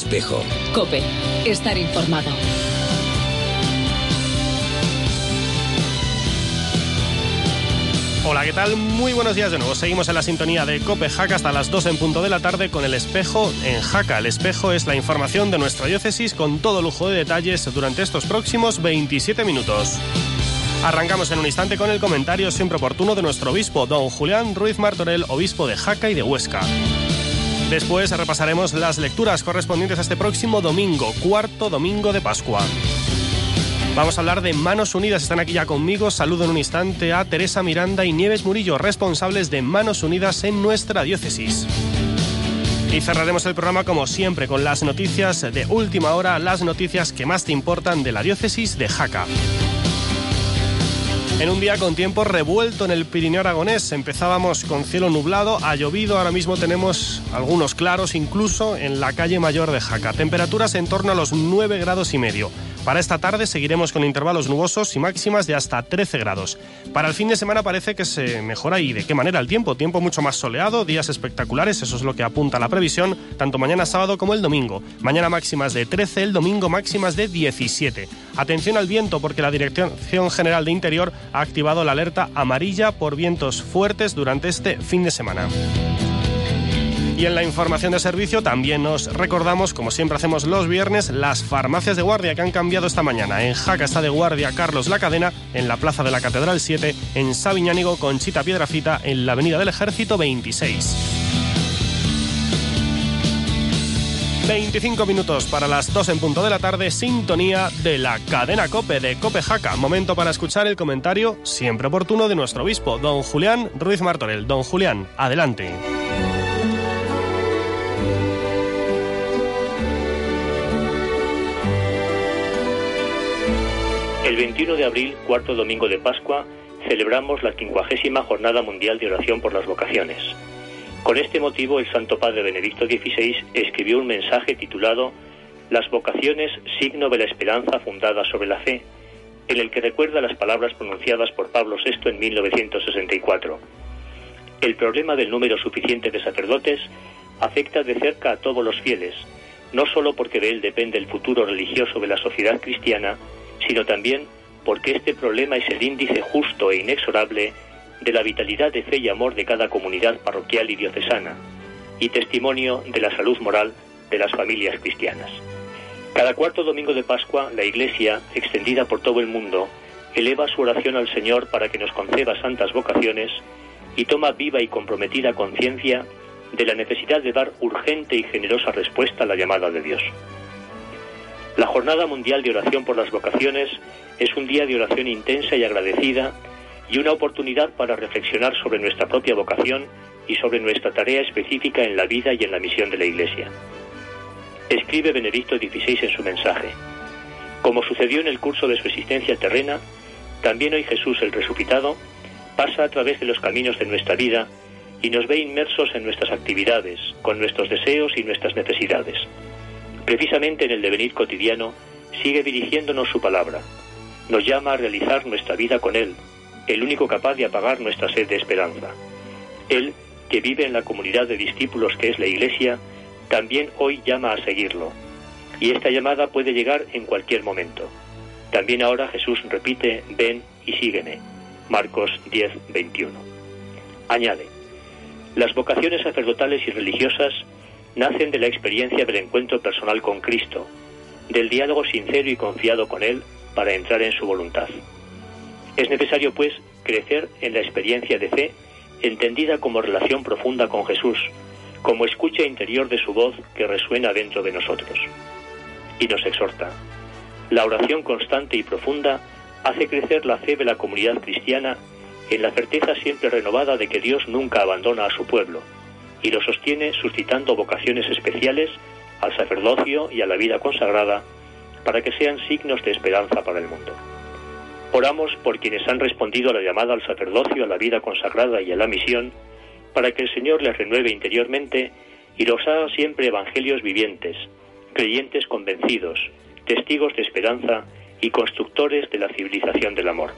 espejo. Cope, estar informado. Hola, ¿qué tal? Muy buenos días de nuevo. Seguimos en la sintonía de Cope Jaca hasta las 2 en punto de la tarde con el espejo en Jaca. El espejo es la información de nuestra diócesis con todo lujo de detalles durante estos próximos 27 minutos. Arrancamos en un instante con el comentario siempre oportuno de nuestro obispo, don Julián Ruiz Martorell, obispo de Jaca y de Huesca. Después repasaremos las lecturas correspondientes a este próximo domingo, cuarto domingo de Pascua. Vamos a hablar de Manos Unidas. Están aquí ya conmigo. Saludo en un instante a Teresa Miranda y Nieves Murillo, responsables de Manos Unidas en nuestra diócesis. Y cerraremos el programa como siempre con las noticias de última hora, las noticias que más te importan de la diócesis de Jaca. En un día con tiempo revuelto en el Pirineo Aragonés, empezábamos con cielo nublado, ha llovido, ahora mismo tenemos algunos claros incluso en la calle mayor de Jaca. Temperaturas en torno a los 9 grados y medio. Para esta tarde seguiremos con intervalos nubosos y máximas de hasta 13 grados. Para el fin de semana parece que se mejora y de qué manera el tiempo. Tiempo mucho más soleado, días espectaculares, eso es lo que apunta la previsión, tanto mañana sábado como el domingo. Mañana máximas de 13, el domingo máximas de 17. Atención al viento porque la Dirección General de Interior ha activado la alerta amarilla por vientos fuertes durante este fin de semana. Y en la información de servicio también nos recordamos, como siempre hacemos los viernes, las farmacias de guardia que han cambiado esta mañana. En Jaca está de guardia Carlos La Cadena, en la Plaza de la Catedral 7, en Sabiñánigo Conchita Piedrafita, en la Avenida del Ejército 26. 25 minutos para las 2 en punto de la tarde, sintonía de la cadena Cope de Cope Jaca. Momento para escuchar el comentario siempre oportuno de nuestro obispo, don Julián Ruiz Martorell. Don Julián, adelante. 21 de abril, cuarto domingo de Pascua, celebramos la quincuagésima Jornada Mundial de Oración por las Vocaciones. Con este motivo, el Santo Padre Benedicto XVI escribió un mensaje titulado Las vocaciones, signo de la esperanza fundada sobre la fe, en el que recuerda las palabras pronunciadas por Pablo VI en 1964. El problema del número suficiente de sacerdotes afecta de cerca a todos los fieles, no solo porque de él depende el futuro religioso de la sociedad cristiana, sino también porque este problema es el índice justo e inexorable de la vitalidad de fe y amor de cada comunidad parroquial y diocesana, y testimonio de la salud moral de las familias cristianas. Cada cuarto domingo de Pascua, la Iglesia, extendida por todo el mundo, eleva su oración al Señor para que nos conceda santas vocaciones y toma viva y comprometida conciencia de la necesidad de dar urgente y generosa respuesta a la llamada de Dios. La Jornada Mundial de Oración por las Vocaciones es un día de oración intensa y agradecida y una oportunidad para reflexionar sobre nuestra propia vocación y sobre nuestra tarea específica en la vida y en la misión de la Iglesia. Escribe Benedicto XVI en su mensaje. Como sucedió en el curso de su existencia terrena, también hoy Jesús el resucitado pasa a través de los caminos de nuestra vida y nos ve inmersos en nuestras actividades, con nuestros deseos y nuestras necesidades. Precisamente en el devenir cotidiano sigue dirigiéndonos su palabra. Nos llama a realizar nuestra vida con Él, el único capaz de apagar nuestra sed de esperanza. Él, que vive en la comunidad de discípulos que es la Iglesia, también hoy llama a seguirlo. Y esta llamada puede llegar en cualquier momento. También ahora Jesús repite, ven y sígueme. Marcos 10, 21. Añade, las vocaciones sacerdotales y religiosas nacen de la experiencia del encuentro personal con Cristo, del diálogo sincero y confiado con Él para entrar en su voluntad. Es necesario, pues, crecer en la experiencia de fe entendida como relación profunda con Jesús, como escucha interior de su voz que resuena dentro de nosotros. Y nos exhorta. La oración constante y profunda hace crecer la fe de la comunidad cristiana en la certeza siempre renovada de que Dios nunca abandona a su pueblo, y lo sostiene suscitando vocaciones especiales al sacerdocio y a la vida consagrada para que sean signos de esperanza para el mundo. Oramos por quienes han respondido a la llamada al sacerdocio, a la vida consagrada y a la misión, para que el Señor les renueve interiormente y los haga siempre evangelios vivientes, creyentes convencidos, testigos de esperanza y constructores de la civilización del amor.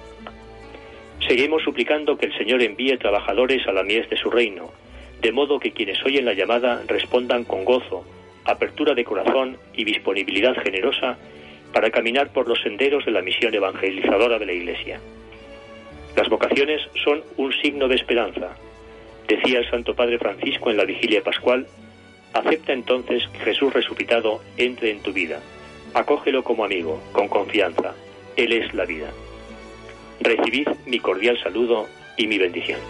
Seguimos suplicando que el Señor envíe trabajadores a la mies de su reino, de modo que quienes oyen la llamada respondan con gozo, apertura de corazón y disponibilidad generosa para caminar por los senderos de la misión evangelizadora de la Iglesia. Las vocaciones son un signo de esperanza. Decía el Santo Padre Francisco en la vigilia pascual, acepta entonces que Jesús resucitado entre en tu vida. Acógelo como amigo, con confianza. Él es la vida. Recibid mi cordial saludo y mi bendición.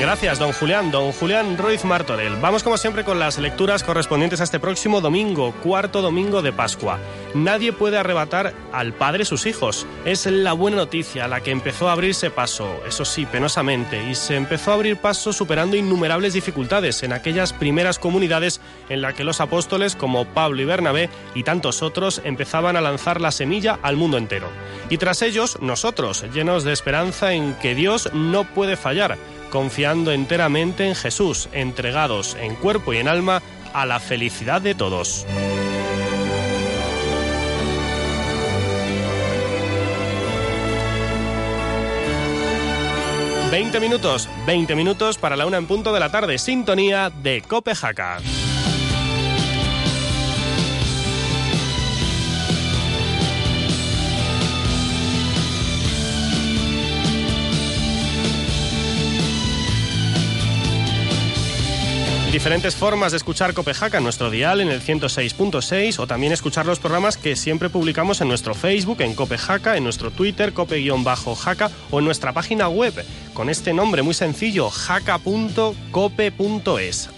Gracias, don Julián. Don Julián Ruiz Martorell. Vamos como siempre con las lecturas correspondientes a este próximo domingo, cuarto domingo de Pascua. Nadie puede arrebatar al Padre sus hijos. Es la buena noticia, la que empezó a abrirse paso, eso sí, penosamente, y se empezó a abrir paso superando innumerables dificultades en aquellas primeras comunidades en las que los apóstoles como Pablo y Bernabé y tantos otros empezaban a lanzar la semilla al mundo entero. Y tras ellos, nosotros, llenos de esperanza en que Dios no puede fallar confiando enteramente en Jesús, entregados en cuerpo y en alma a la felicidad de todos. Veinte minutos, 20 minutos para la una en punto de la tarde, sintonía de Copejaca. Diferentes formas de escuchar Copejaca en nuestro dial en el 106.6 o también escuchar los programas que siempre publicamos en nuestro Facebook, en Copejaca, en nuestro Twitter, cope-jaca o en nuestra página web con este nombre muy sencillo, jaca.cope.es.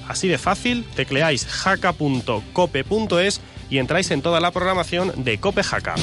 Así de fácil, tecleáis jaca.cope.es y entráis en toda la programación de Copejaca.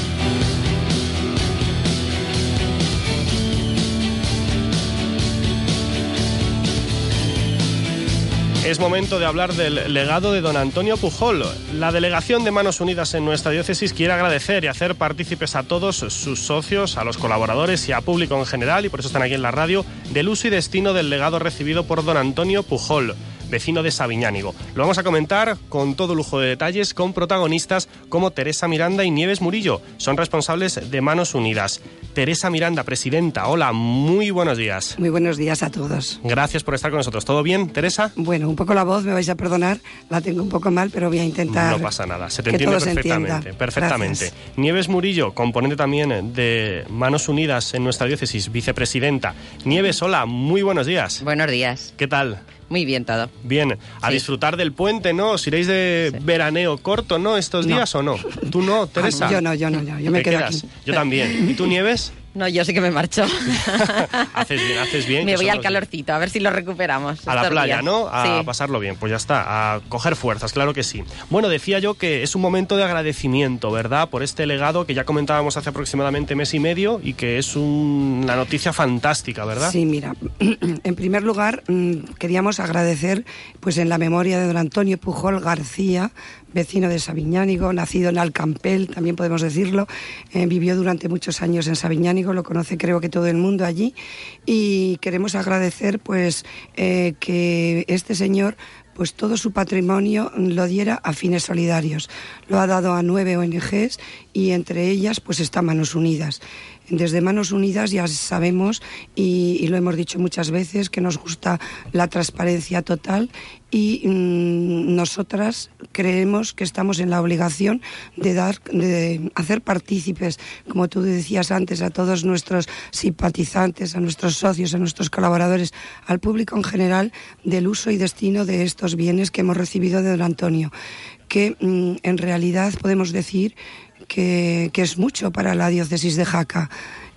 Es momento de hablar del legado de don Antonio Pujol. La delegación de Manos Unidas en nuestra diócesis quiere agradecer y hacer partícipes a todos sus socios, a los colaboradores y a público en general, y por eso están aquí en la radio, del uso y destino del legado recibido por don Antonio Pujol vecino de Sabiñánigo. Lo vamos a comentar con todo lujo de detalles con protagonistas como Teresa Miranda y Nieves Murillo. Son responsables de Manos Unidas. Teresa Miranda, presidenta. Hola, muy buenos días. Muy buenos días a todos. Gracias por estar con nosotros. ¿Todo bien, Teresa? Bueno, un poco la voz, me vais a perdonar, la tengo un poco mal, pero voy a intentar. No pasa nada, se te entiende perfectamente. perfectamente. Nieves Murillo, componente también de Manos Unidas en nuestra diócesis, vicepresidenta. Nieves, hola, muy buenos días. Buenos días. ¿Qué tal? Muy bien todo. Bien, a disfrutar del puente, ¿no? ¿Os iréis de veraneo corto, ¿no? ¿Estos días o no? ¿Tú no, ah, Teresa? yo no, yo no, yo, me quedo aquí. Yo también. ¿Y tú, Nieves? No, yo sí que me marcho. haces bien, haces bien. Me voy al calorcito, a ver si lo recuperamos. A la playa, ¿no? A pasarlo bien. Pues ya está, a coger fuerzas, claro que sí. Bueno, decía yo que es un momento de agradecimiento, ¿verdad? Por este legado que ya comentábamos hace aproximadamente mes y medio y que es una noticia fantástica, ¿verdad? Sí, mira, en primer lugar mm, queríamos agradecer pues en la memoria de don Antonio Pujol García, vecino de Sabiñánigo, nacido en Alcampel, también podemos decirlo. Eh, vivió durante muchos años en Sabiñánigo, lo conoce creo que todo el mundo allí. Y queremos agradecer pues eh, que este señor pues todo su patrimonio lo diera a fines solidarios. Lo ha dado a nueve ONGs y entre ellas pues está Manos Unidas. Desde Manos Unidas ya sabemos, y, lo hemos dicho muchas veces, que nos gusta la transparencia total y mm, nosotras creemos que estamos en la obligación de dar de hacer partícipes como tú decías antes a todos nuestros simpatizantes a nuestros socios a nuestros colaboradores al público en general del uso y destino de estos bienes que hemos recibido de don Antonio que mm, en realidad podemos decir que, es mucho para la diócesis de Jaca,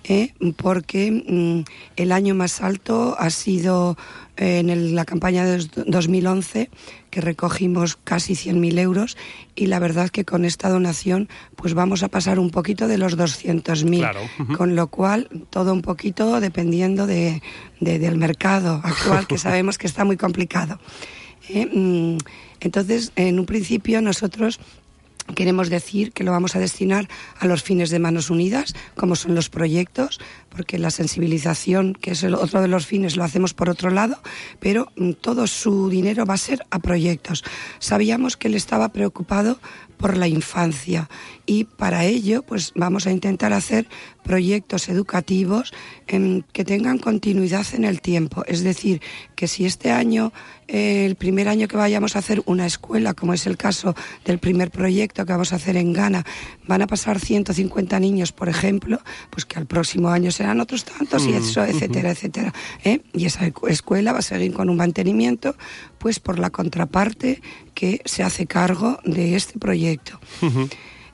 ¿eh? porque mm, el año más alto ha sido eh, en la campaña de 2011, que recogimos casi 100.000 euros, y la verdad que con esta donación pues vamos a pasar un poquito de los 200.000, con lo cual todo un poquito dependiendo de, del mercado actual, que sabemos que está muy complicado. ¿eh? Mm, entonces, en un principio nosotros queremos decir que lo vamos a destinar a los fines de Manos Unidas, como son los proyectos, porque la sensibilización, que es el otro de los fines, lo hacemos por otro lado, pero mm, todo su dinero va a ser a proyectos. Sabíamos que él estaba preocupado por la infancia y para ello pues vamos a intentar hacer proyectos educativos en, que tengan continuidad en el tiempo. Es decir, que si este año, eh, el primer año que vayamos a hacer una escuela, como es el caso del primer proyecto que vamos a hacer en Ghana, van a pasar 150 niños, por ejemplo, pues que al próximo año serán otros tantos y eso, etcétera, etcétera. ¿eh? Y esa escuela va a seguir con un mantenimiento, pues por la contraparte que se hace cargo de este proyecto.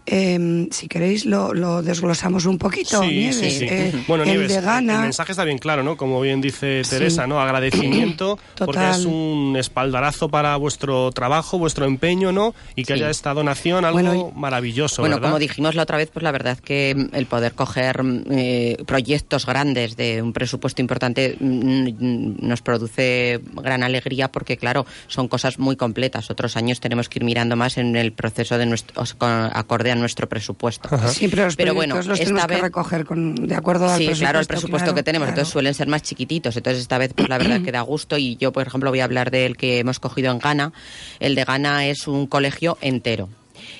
Eh, si queréis lo, lo, desglosamos un poquito, Sí, Nieves. sí, sí. Eh, bueno, el Nieves, de Ghana, el mensaje está bien claro, ¿no? Como bien dice Teresa, Sí. ¿no? Agradecimiento, porque es un espaldarazo para vuestro trabajo, vuestro empeño, ¿no? Y que Sí. haya esta donación, algo Bueno, maravilloso, Bueno, ¿verdad? como dijimos la otra vez, pues la verdad que mm, el poder coger mm, eh, proyectos grandes de un presupuesto importante mm, nos produce gran alegría porque, claro, son cosas muy completas. Otros años tenemos que ir mirando más en el proceso de nuestro, acorde a nuestro presupuesto. siempre los Pero bueno, los tenemos esta que vez- recoger con, de acuerdo al Sí, presupuesto. claro, el presupuesto claro, que tenemos, claro. entonces suelen ser más chiquititos. Entonces esta vez, pues la verdad que da gusto y yo, por ejemplo, voy a hablar del que hemos cogido en Ghana. El de Ghana es un colegio entero.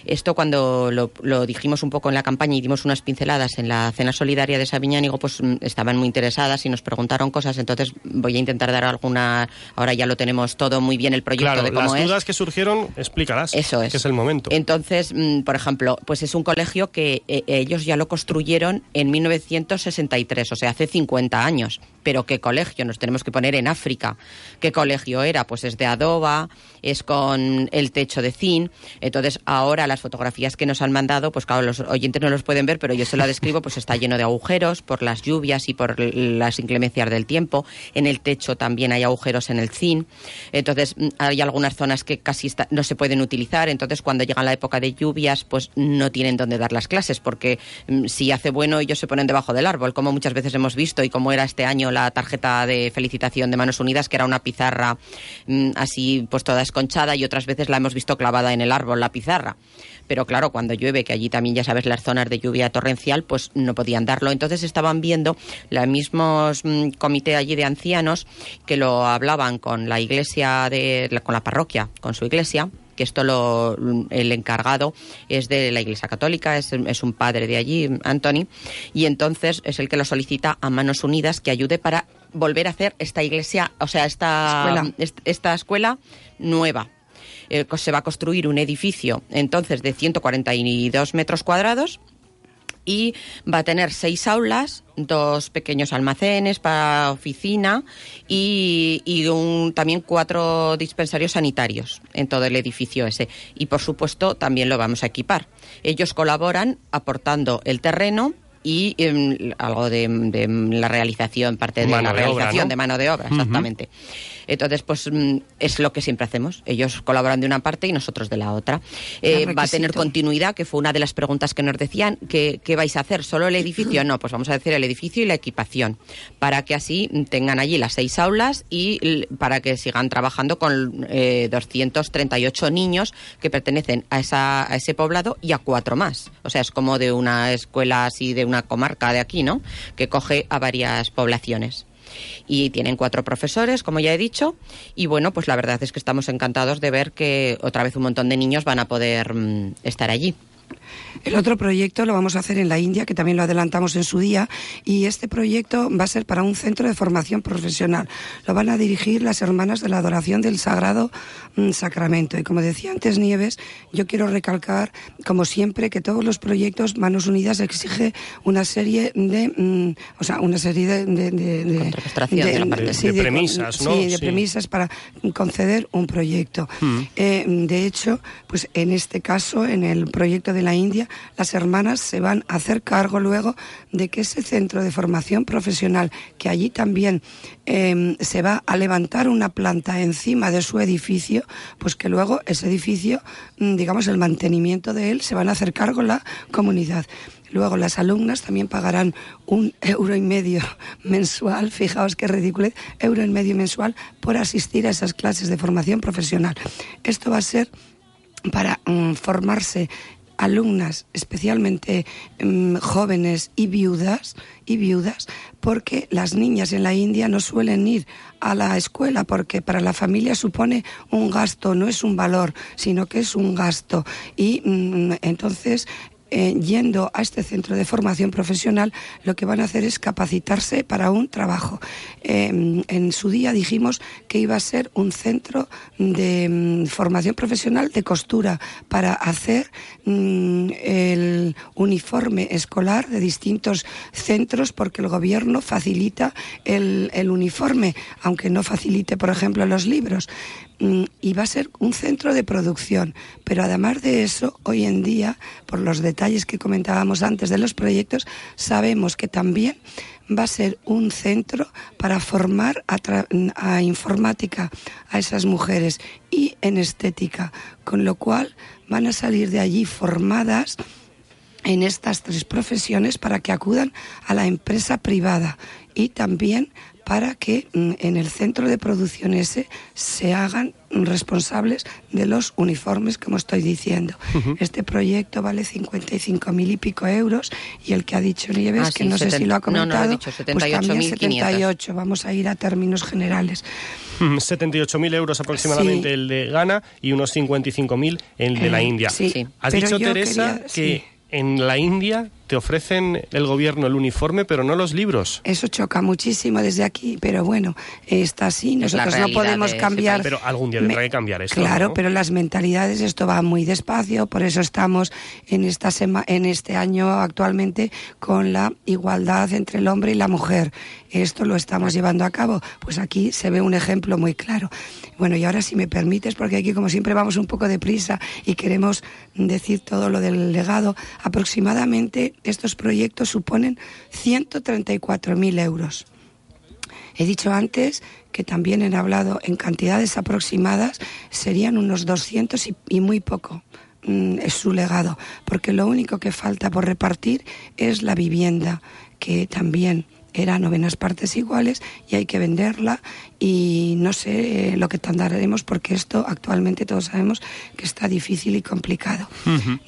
Esto cuando lo, lo dijimos un poco en la campaña y dimos unas pinceladas en la cena solidaria de Sabiñánigo, pues mm, estaban muy interesadas y nos preguntaron cosas. Entonces voy a intentar dar alguna. Ahora ya lo tenemos todo muy bien el proyecto Claro, de cómo las es. dudas que surgieron, explícalas. Eso es. Que es el momento. Entonces, mm, por ejemplo, pues es un colegio que eh, ellos ya lo construyeron en 1963, o sea, hace 50 años. Pero ¿qué colegio? Nos tenemos que poner en África. ¿Qué colegio era? Pues es de adoba, es con el techo de zinc. Entonces, ahora las fotografías que nos han mandado, pues claro, los oyentes no los pueden ver, pero yo se lo describo, pues está lleno de agujeros por las lluvias y por las inclemencias del tiempo. En el techo también hay agujeros en el zinc. Entonces, mm, hay algunas zonas que casi está- no se pueden utilizar. Entonces, cuando llega la época de lluvias, pues no tienen dónde dar las clases, porque mm, si hace bueno, ellos se ponen debajo del árbol, como muchas veces hemos visto, y como era este año la tarjeta de felicitación de Manos Unidas, que era una pizarra mm, así, pues toda esconchada, y otras veces la hemos visto clavada en el árbol, la pizarra. Pero claro, cuando llueve, que allí también ya sabes las zonas de lluvia torrencial, pues no podían darlo. Entonces estaban viendo los mismos mm, comité allí de ancianos que lo hablaban con la iglesia de la- con la parroquia, con su iglesia que esto lo, el encargado es de la Iglesia Católica, es, es un padre de allí, Anthony, y entonces es el que lo solicita a Manos Unidas que ayude para volver a hacer esta iglesia, o sea, esta Escuela. est- esta escuela nueva. Eh, se va a construir un edificio entonces de 142 metros cuadrados y va a tener seis aulas, dos pequeños almacenes para oficina y, y un- también cuatro dispensarios sanitarios en todo el edificio ese. Y por supuesto también lo vamos a equipar. Ellos colaboran aportando el terreno y em, algo de, de la realización, parte de Mano la de obra, realización ¿no? de mano de obra, exactamente. Entonces, pues mm, es lo que siempre hacemos. Ellos colaboran de una parte y nosotros de la otra. Eh, va a tener continuidad, que fue una de las preguntas que nos decían. ¿Qué, qué vais a hacer? ¿Solo el edificio? No, pues vamos a decir el edificio y la equipación. Para que así tengan allí las seis aulas y para que sigan trabajando con eh, 238 niños que pertenecen a, esa, a ese poblado y a cuatro más. O sea, es como de una escuela así, de una comarca de aquí, ¿no? Que coge a varias poblaciones y tienen cuatro profesores, como ya he dicho, y bueno, pues la verdad es que estamos encantados de ver que otra vez un montón de niños van a poder mm, estar allí. El otro proyecto lo vamos a hacer en la India, que también lo adelantamos en su día, y este proyecto va a ser para un centro de formación profesional. Lo van a dirigir las hermanas de la adoración del Sagrado mm, Sacramento. Y como decía antes Nieves, yo quiero recalcar, como siempre, que todos los proyectos Manos Unidas exige una serie de, mm, o sea, una serie de, de, de- de- de la parte- de premisas, ¿no? Sí, de Sí. premisas para conceder un proyecto. Eh, de hecho, pues en este caso, en el proyecto de la India, las hermanas se van a hacer cargo luego de que ese centro de formación profesional, que allí también eh, se va a levantar una planta encima de su edificio, pues que luego ese edificio, mm, digamos, el mantenimiento de él, se van a hacer cargo la comunidad. Luego las alumnas también pagarán un euro y medio mensual, fijaos qué ridículo, euro y medio mensual por asistir a esas clases de formación profesional. Esto va a ser para mm, formarse alumnas, especialmente mm, jóvenes y viudas, y viudas, porque las niñas en la India no suelen ir a la escuela porque para la familia supone un gasto, no es un valor, sino que es un gasto. Y mm, entonces eh, yendo a este centro de formación profesional, lo que van a hacer es capacitarse para un trabajo. Eh, en su día dijimos que iba a ser un centro de mm, formación profesional de costura para hacer mm, el uniforme escolar de distintos centros porque el gobierno facilita el, el uniforme, aunque no facilite, por ejemplo, los libros. Mm, y va a ser un centro de producción. Pero además de eso, hoy en día, por los detalles que comentábamos antes de los proyectos, sabemos que también va a ser un centro para formar a, informática a esas mujeres y en estética, con lo cual van a salir de allí formadas en estas tres profesiones para que acudan a la empresa privada y también para que mm, en el centro de producción ese se hagan responsables de los uniformes, como estoy diciendo. Este proyecto vale 55 mil y pico euros y el que ha dicho Nieves, ah, que no sé si lo ha comentado, pues también 78, vamos a ir a términos generales. 78.000 euros aproximadamente el de Ghana y unos 55.000 el de la eh, India. Sí, Has dicho, Teresa, que en la India te ofrecen el gobierno el uniforme, pero no los libros. Eso choca muchísimo desde aquí, pero bueno, está así. Nosotros no podemos cambiar. Pero algún día tendrá que cambiar esto. Claro, pero las mentalidades, esto va muy despacio, por eso estamos en, esta en este año actualmente con la igualdad entre el hombre y la mujer. Esto lo estamos llevando a cabo. Pues aquí se ve un ejemplo muy claro. Bueno, y ahora si me permites, porque aquí como siempre vamos un poco deprisa y queremos decir todo lo del legado, aproximadamente estos proyectos suponen 134.000 euros. He dicho antes que también he hablado en cantidades aproximadas, serían unos 200 y, muy poco mm, es su legado, porque lo único que falta por repartir es la vivienda, que también era novenas partes iguales y hay que venderla y no sé eh, lo que tardaremos porque esto actualmente todos sabemos que está difícil y complicado.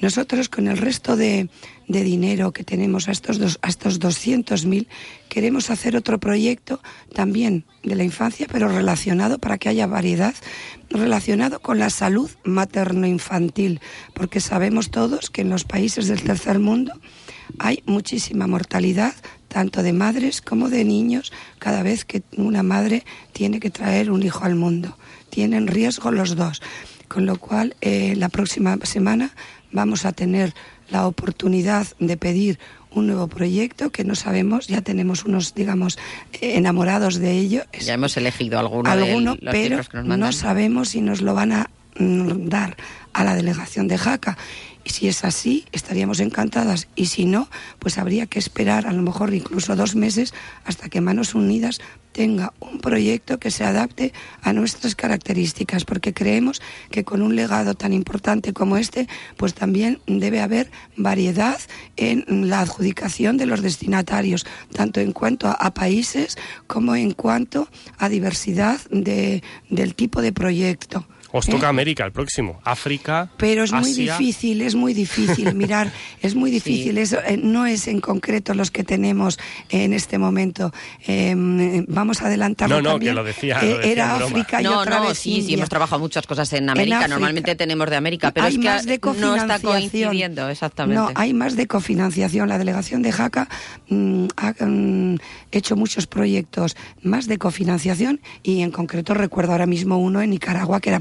Nosotros con el resto de, de, dinero que tenemos a estos, dos, a estos 200.000 queremos hacer otro proyecto también de la infancia pero relacionado para que haya variedad relacionado con la salud materno-infantil porque sabemos todos que en los países del tercer mundo hay muchísima mortalidad tanto de madres como de niños cada vez que una madre tiene que traer un hijo al mundo. Tienen riesgo los dos. Con lo cual, eh, la próxima semana vamos a tener la oportunidad de pedir un nuevo proyecto que no sabemos, ya tenemos unos, digamos, enamorados de ello. Ya hemos elegido alguno, alguno pero no sabemos si nos lo van a mm, dar a la delegación de Jaca y si es así, estaríamos encantadas. Y si no, pues habría que esperar a lo mejor incluso dos meses hasta que Manos Unidas tenga un proyecto que se adapte a nuestras características, porque creemos que con un legado tan importante como este, pues también debe haber variedad en la adjudicación de los destinatarios, tanto en cuanto a, países como en cuanto a diversidad de, del tipo de proyecto. Os toca ¿Eh? América el próximo, África. Pero es muy difícil, es muy difícil. Mirar, es muy difícil. Eh, no es en concreto los que tenemos en este momento. Em, vamos a adelantarlo. No, no, que lo decía. Eh, era África y otra vez sí, sí, hemos trabajado muchas cosas en América. Normalmente tenemos de América, pero es que no está coincidiendo exactamente. No, hay más de cofinanciación. La delegación de Jaca mm, ha mm, hecho muchos proyectos más de cofinanciación y en concreto recuerdo ahora mismo uno en Nicaragua que era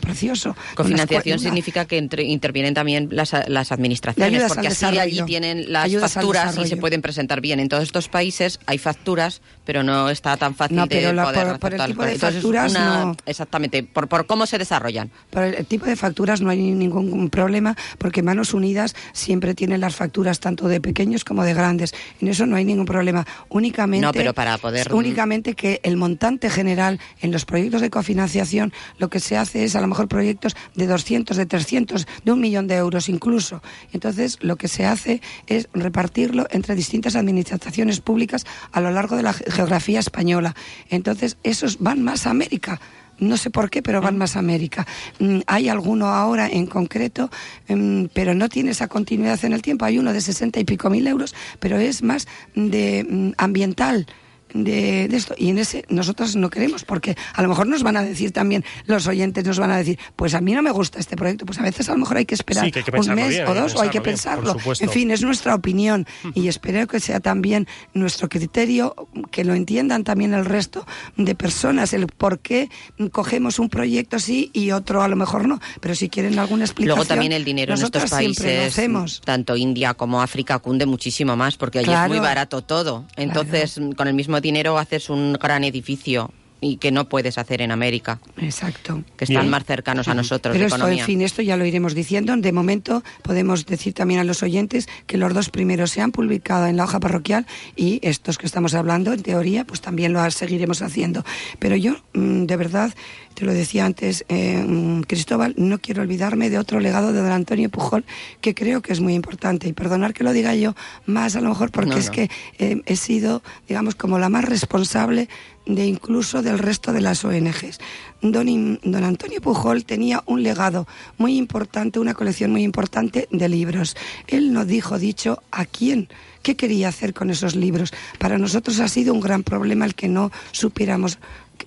Cofinanciación significa que intervienen también las, administraciones, porque así allí tienen las facturas y se pueden presentar bien. En todos estos países hay facturas, pero no está tan fácil no, pero de poder por, el tipo de facturas no. Exactamente, por, por cómo se desarrollan. Por el tipo de facturas no hay ningún problema, porque Manos Unidas siempre tienen las facturas tanto de pequeños como de grandes. En eso no hay ningún problema. Únicamente, no, pero para poder... únicamente que el montante general en los proyectos de cofinanciación lo que se hace es a lo mejor proyectos de 200, de 300, de un millón de euros incluso. Entonces, lo que se hace es repartirlo entre distintas administraciones públicas a lo largo de la geografía española. Entonces, esos van más a América no sé por qué, pero van más a América. Mm, hay alguno ahora en concreto, mm, pero no tiene esa continuidad en el tiempo. Hay uno de 60 y pico mil euros, pero es más de mm, ambiental de, esto. Y en ese nosotros no queremos, porque a lo mejor nos van a decir también, los oyentes nos van a decir, pues a mí no me gusta este proyecto, pues a veces a lo mejor hay que esperar un mes o dos, o hay que pensarlo. en fin, es nuestra opinión y espero que sea también nuestro criterio, que lo entiendan también el resto de personas, el por qué cogemos un proyecto así y otro a lo mejor no. Pero si quieren alguna explicación. Luego también el dinero en estos países, tanto India como África, cunde muchísimo más, porque allí es muy barato todo. Entonces, con el mismo dinero haces un gran edificio y que no puedes hacer en América. Exacto. Que están más cercanos a nosotros. Pero esto, en fin, esto ya lo iremos diciendo. De momento podemos decir también a los oyentes que los dos primeros se han publicado en la hoja parroquial y estos que estamos hablando, en teoría, pues también lo seguiremos haciendo. Pero yo, mm, de verdad, te lo decía antes, eh, mm, Cristóbal, no quiero olvidarme de otro legado de don Antonio Pujol que creo que es muy importante. Y perdonar que lo diga yo más a lo mejor porque es que eh, he sido, digamos, como la más responsable de incluso del resto de las ONGs. Don, don, Antonio Pujol tenía un legado muy importante, una colección muy importante de libros. Él nos dijo, dicho, a quién, qué quería hacer con esos libros. Para nosotros ha sido un gran problema el que no supiéramos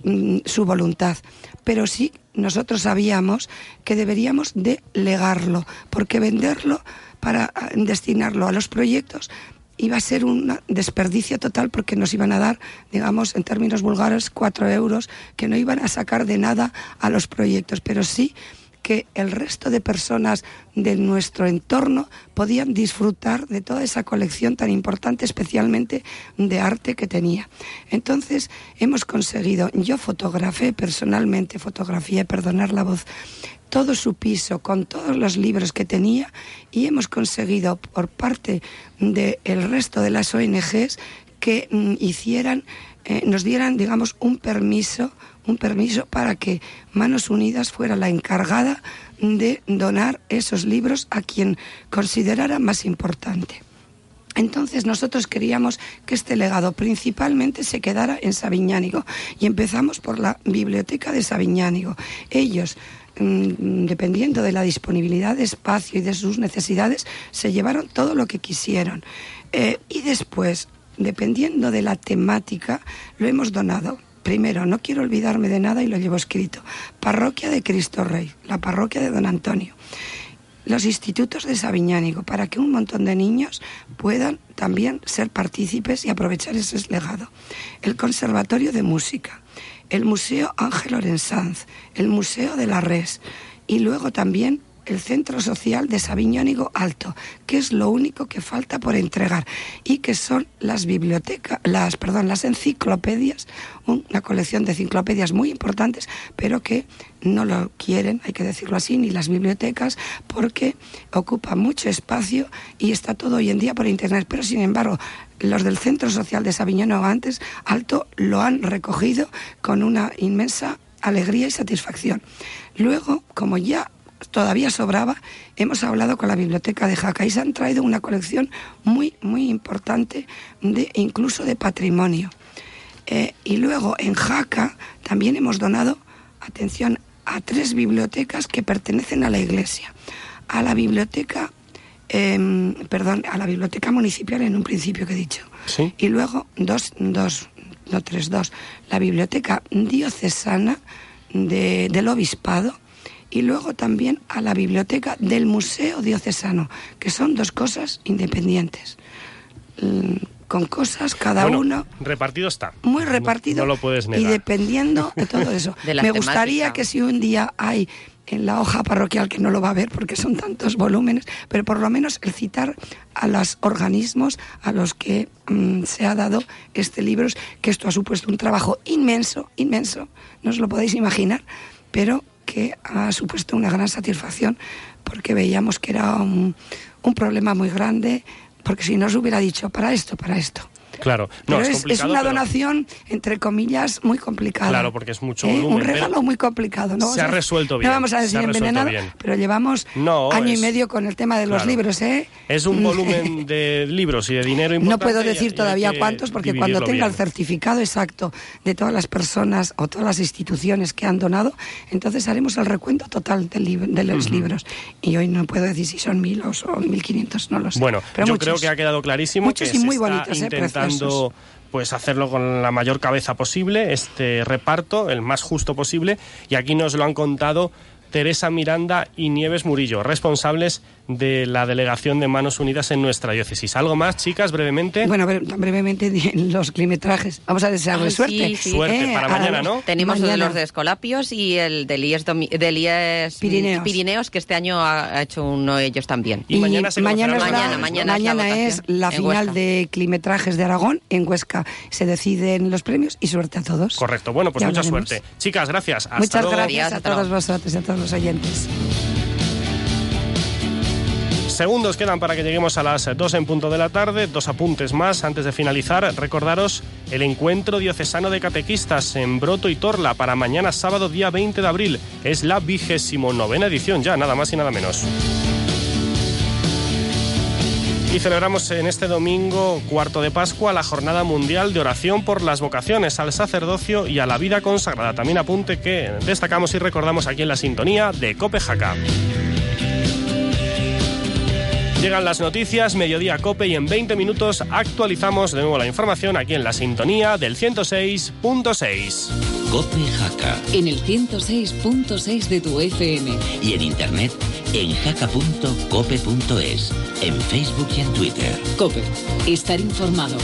mm, su voluntad. Pero sí nosotros sabíamos que deberíamos de legarlo, porque venderlo para ah, destinarlo a los proyectos iba a ser un desperdicio total porque nos iban a dar, digamos, en términos vulgares, cuatro euros que no iban a sacar de nada a los proyectos, pero sí que el resto de personas de nuestro entorno podían disfrutar de toda esa colección tan importante, especialmente de arte que tenía. Entonces hemos conseguido, yo fotografé personalmente, fotografié, perdonar la voz, todo su piso con todos los libros que tenía y hemos conseguido por parte del resto de las ONGs que mm, hicieran, eh, nos dieran, digamos, un permiso, un permiso para que Manos Unidas fuera la encargada de donar esos libros a quien considerara más importante. Entonces nosotros queríamos que este legado principalmente se quedara en Sabiñánigo y empezamos por la biblioteca de Sabiñánigo. Ellos dependiendo de la disponibilidad de espacio y de sus necesidades, se llevaron todo lo que quisieron. Eh, y después, dependiendo de la temática, lo hemos donado. Primero, no quiero olvidarme de nada y lo llevo escrito. Parroquia de Cristo Rey, la parroquia de Don Antonio. Los institutos de Sabiñánigo, para que un montón de niños puedan también ser partícipes y aprovechar ese legado. El Conservatorio de Música, el Museo Ángel Orensanz, el Museo de la Res y luego también el Centro Social de Sabiñónigo Alto, que es lo único que falta por entregar y que son las bibliotecas, las perdón, las enciclopedias, una colección de enciclopedias muy importantes, pero que no lo quieren, hay que decirlo así, ni las bibliotecas, porque ocupa mucho espacio y está todo hoy en día por internet. Pero sin embargo, los del Centro Social de Sabiñónigo antes Alto lo han recogido con una inmensa alegría y satisfacción. Luego, como ya todavía sobraba, hemos hablado con la biblioteca de Jaca y se han traído una colección muy, muy importante, de, incluso de patrimonio. Eh, y luego en Jaca también hemos donado, atención, a tres bibliotecas que pertenecen a la iglesia. A la biblioteca, em, perdón, a la biblioteca municipal en un principio que he dicho. Y luego dos, dos, no tres, dos, la biblioteca diocesana del obispado y luego también a la biblioteca del Museo Diocesano, que son dos cosas independientes. Mm, con cosas cada uno. Repartido está. Muy repartido. No, lo puedes negar. Y dependiendo de todo eso. Me gustaría que si un día hay en la hoja parroquial, que no lo va a ver porque son tantos volúmenes, pero por lo menos el citar a los organismos a los que mm, se ha dado este libro, que esto ha supuesto un trabajo inmenso, inmenso, no os lo podéis imaginar, pero que ha supuesto una gran satisfacción porque veíamos que era un, un problema muy grande, porque si no se hubiera dicho para esto, para esto. Claro, no, Pero es, es, una pero donación, entre comillas, muy complicada. Claro, porque es mucho ¿Eh? volumen, Un regalo muy complicado. No se ha resuelto bien, No vamos a decir envenenado, bien. pero llevamos No, año y medio con el tema de los Claro. libros, ¿eh? Es un volumen de libros y de dinero No importante. puedo y- y decir todavía cuántos, porque cuando tenga el certificado exacto de todas las personas o todas las instituciones que han donado, entonces haremos el recuento total de los libros. Y hoy no puedo decir si son mil o son mil quinientos, no lo sé. Bueno, Pero yo muchos. creo que ha quedado clarísimo Muchos que y muy bonitos, ¿eh? Intentando pues hacerlo con la mayor cabeza posible, este reparto, el más justo posible, y aquí nos lo han contado Teresa Miranda y Nieves Murillo, responsables de la delegación de Manos Unidas en nuestra diócesis. ¿Algo más, chicas, brevemente? Bueno, tan brevemente los climetrajes. Vamos a desearle Ay, suerte. sí, sí. Suerte para a- mañana, ¿no? Tenemos el de mañana. los de Escolapios y el del IES, Domi- del IES Pirineos. Pirineos, que este año ha hecho uno de ellos también. Y mañana se mañana, es la, Mañana, mañana mañana es es la final de climetrajes de Aragón en Huesca. Se deciden los premios y suerte a todos. Correcto. Bueno, pues Ya mucha hablaremos. suerte. Chicas, gracias. Hasta Muchas luego. gracias Adiós, a todos vosotros y a todos Segundos quedan para que lleguemos a las 2 en punto de la tarde. Dos apuntes más antes de finalizar. Recordaros el encuentro diocesano de catequistas en Broto y Torla para mañana sábado día 20 de abril. Es la vigésimo novena edición ya, nada más y nada menos. Y celebramos en este domingo cuarto de Pascua la Jornada Mundial de Oración por las Vocaciones al Sacerdocio y a la Vida Consagrada. También apunte que destacamos y recordamos aquí en la sintonía de Cope Jaca. Llegan las noticias, mediodía cope y en 20 minutos actualizamos de nuevo la información aquí en la sintonía del 106.6. Cope Jaca. En el 106.6 de tu FM. Y en internet en jaca.cope.es. En Facebook y en Twitter. Cope. Estar informado.